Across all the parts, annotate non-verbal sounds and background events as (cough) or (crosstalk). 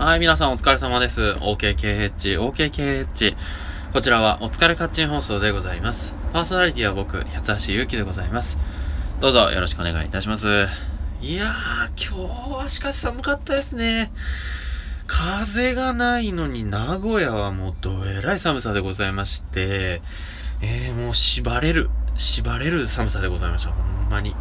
はい、皆さんお疲れ様です。OKKH、OKKH。こちらはお疲れカッチン放送でございます。パーソナリティは僕、八橋ゆうきでございます。どうぞよろしくお願いいたします。いやー、今日はしかし寒かったですね。風がないのに名古屋はもうどえらい寒さでございまして、えー、もう縛れる、縛れる寒さでございました。ほんまに。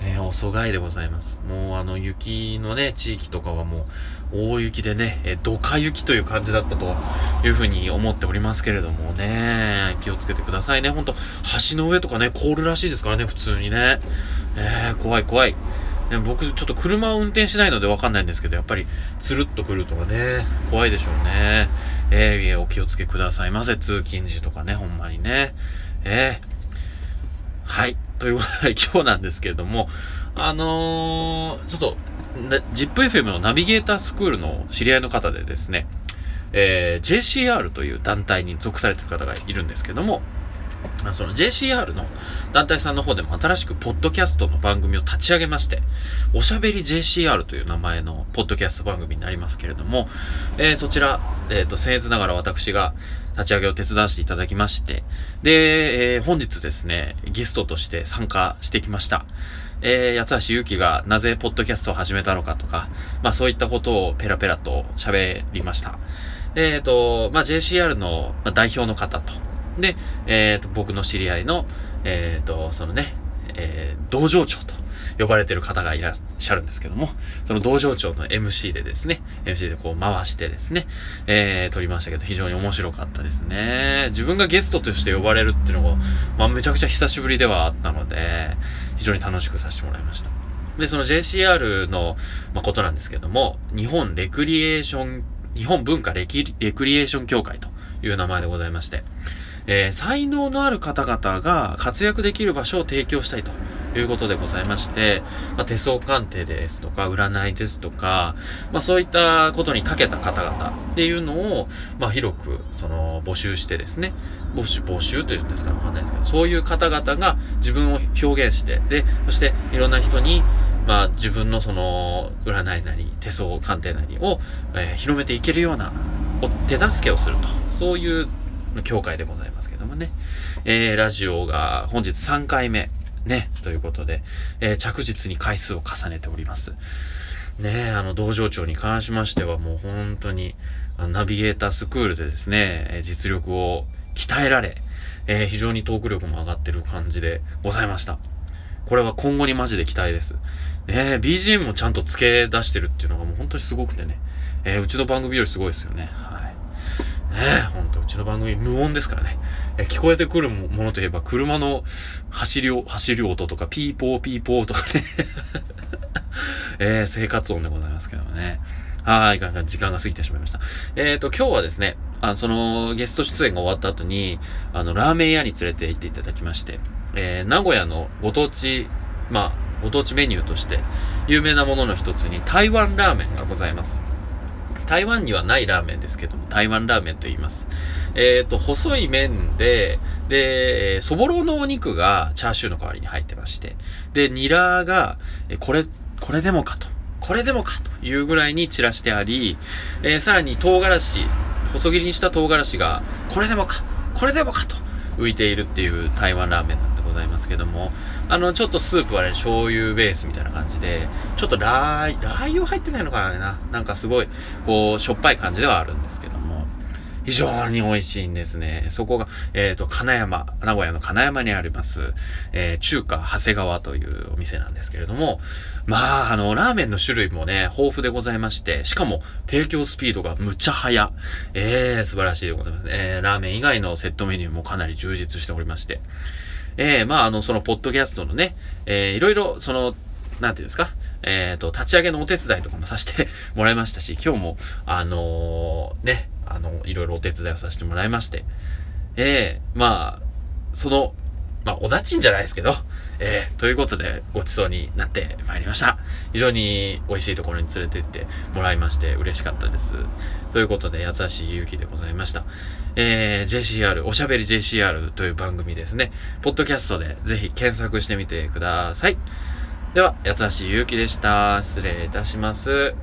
えー、おそがいでございます。もうあの雪のね、地域とかはもう大雪でね、えー、ドカ雪という感じだったというふうに思っておりますけれどもね、気をつけてくださいね。ほんと、橋の上とかね、凍るらしいですからね、普通にね。えー、怖い怖い。ね、僕ちょっと車を運転しないのでわかんないんですけど、やっぱりつるっと来るとかね、怖いでしょうね。えー、お気をつけくださいませ、通勤時とかね、ほんまにね。えー、はい。ということで、(laughs) 今日なんですけれども、あのー、ちょっと、ZIPFM のナビゲータースクールの知り合いの方でですね、えー、JCR という団体に属されている方がいるんですけども、その JCR の団体さんの方でも新しくポッドキャストの番組を立ち上げまして、おしゃべり JCR という名前のポッドキャスト番組になりますけれども、えー、そちら、えっ、ー、と、僭越ながら私が立ち上げを手伝わせていただきまして、で、えー、本日ですね、ゲストとして参加してきました。えー、八橋ゆうきがなぜポッドキャストを始めたのかとか、まあそういったことをペラペラと喋りました。えっ、ー、と、まあ JCR の代表の方と、で、えっ、ー、と、僕の知り合いの、えっ、ー、と、そのね、えー、道場長と呼ばれてる方がいらっしゃるんですけども、その道場長の MC でですね、MC でこう回してですね、えー、撮りましたけど、非常に面白かったですね。自分がゲストとして呼ばれるっていうのも、まあ、めちゃくちゃ久しぶりではあったので、非常に楽しくさせてもらいました。で、その JCR の、まあ、ことなんですけども、日本レクリエーション、日本文化レレクリエーション協会という名前でございまして、えー、才能のある方々が活躍できる場所を提供したいということでございまして、まあ、手相鑑定ですとか、占いですとか、まあ、そういったことに長けた方々っていうのを、まあ、広く、その、募集してですね、募集、募集というんですかわかんないですけど、そういう方々が自分を表現して、で、そしていろんな人に、まあ、自分のその、占いなり、手相鑑定なりを、えー、広めていけるような、お手助けをすると。そういうの教会でございますけどもね。えー、ラジオが本日3回目、ね、ということで、えー、着実に回数を重ねております。ねあの、道場長に関しましてはもう本当に、ナビゲータースクールでですね、実力を鍛えられ、えー、非常にトーク力も上がってる感じでございました。これは今後にマジで期待です。え、BGM もちゃんと付け出してるっていうのがもう本当にすごくてね、えー、うちの番組よりすごいですよね。ねねほんと、うちの番組無音ですからね。え聞こえてくるものといえば、車の走りを、走る音とか、ピーポーピーポーとかね (laughs) えー、生活音でございますけどもね。はい、時間が過ぎてしまいました。えっ、ー、と、今日はですね、あの、その、ゲスト出演が終わった後に、あの、ラーメン屋に連れて行っていただきまして、えー、名古屋のご当地、まあ、ご当地メニューとして、有名なものの一つに、台湾ラーメンがございます。台湾にはないラーメンですけども、台湾ラーメンと言います。えっ、ー、と、細い麺で、で、そぼろのお肉がチャーシューの代わりに入ってまして、で、ニラが、これ、これでもかと。これでもかというぐらいに散らしてあり、えー、さらに唐辛子、細切りにした唐辛子が、これでもか、これでもかと浮いているっていう台湾ラーメンなんでございますけども、あの、ちょっとスープはね、醤油ベースみたいな感じで、ちょっとラー、ラー油入ってないのかななんかすごい、こう、しょっぱい感じではあるんですけども、非常に美味しいんですね。そこが、えっ、ー、と、金山、名古屋の金山にあります、えー、中華長谷川というお店なんですけれども、まあ、あの、ラーメンの種類もね、豊富でございまして、しかも、提供スピードがむちゃ早。ええー、素晴らしいでございますね。えー、ラーメン以外のセットメニューもかなり充実しておりまして、えー、まあ、あの、その、ポッドキャストのね、えー、いろいろ、その、なんていうんですか、えっ、ー、と、立ち上げのお手伝いとかもさせて (laughs) もらいましたし、今日も、あのー、ね、あの、いろいろお手伝いをさせてもらいまして、ええー、まあ、その、まあ、おだちんじゃないですけど、えー、ということで、ごちそうになってまいりました。非常に美味しいところに連れて行ってもらいまして嬉しかったです。ということで、八橋ゆうきでございました。えー、JCR、おしゃべり JCR という番組ですね。ポッドキャストでぜひ検索してみてください。では、八橋ゆうきでした。失礼いたします。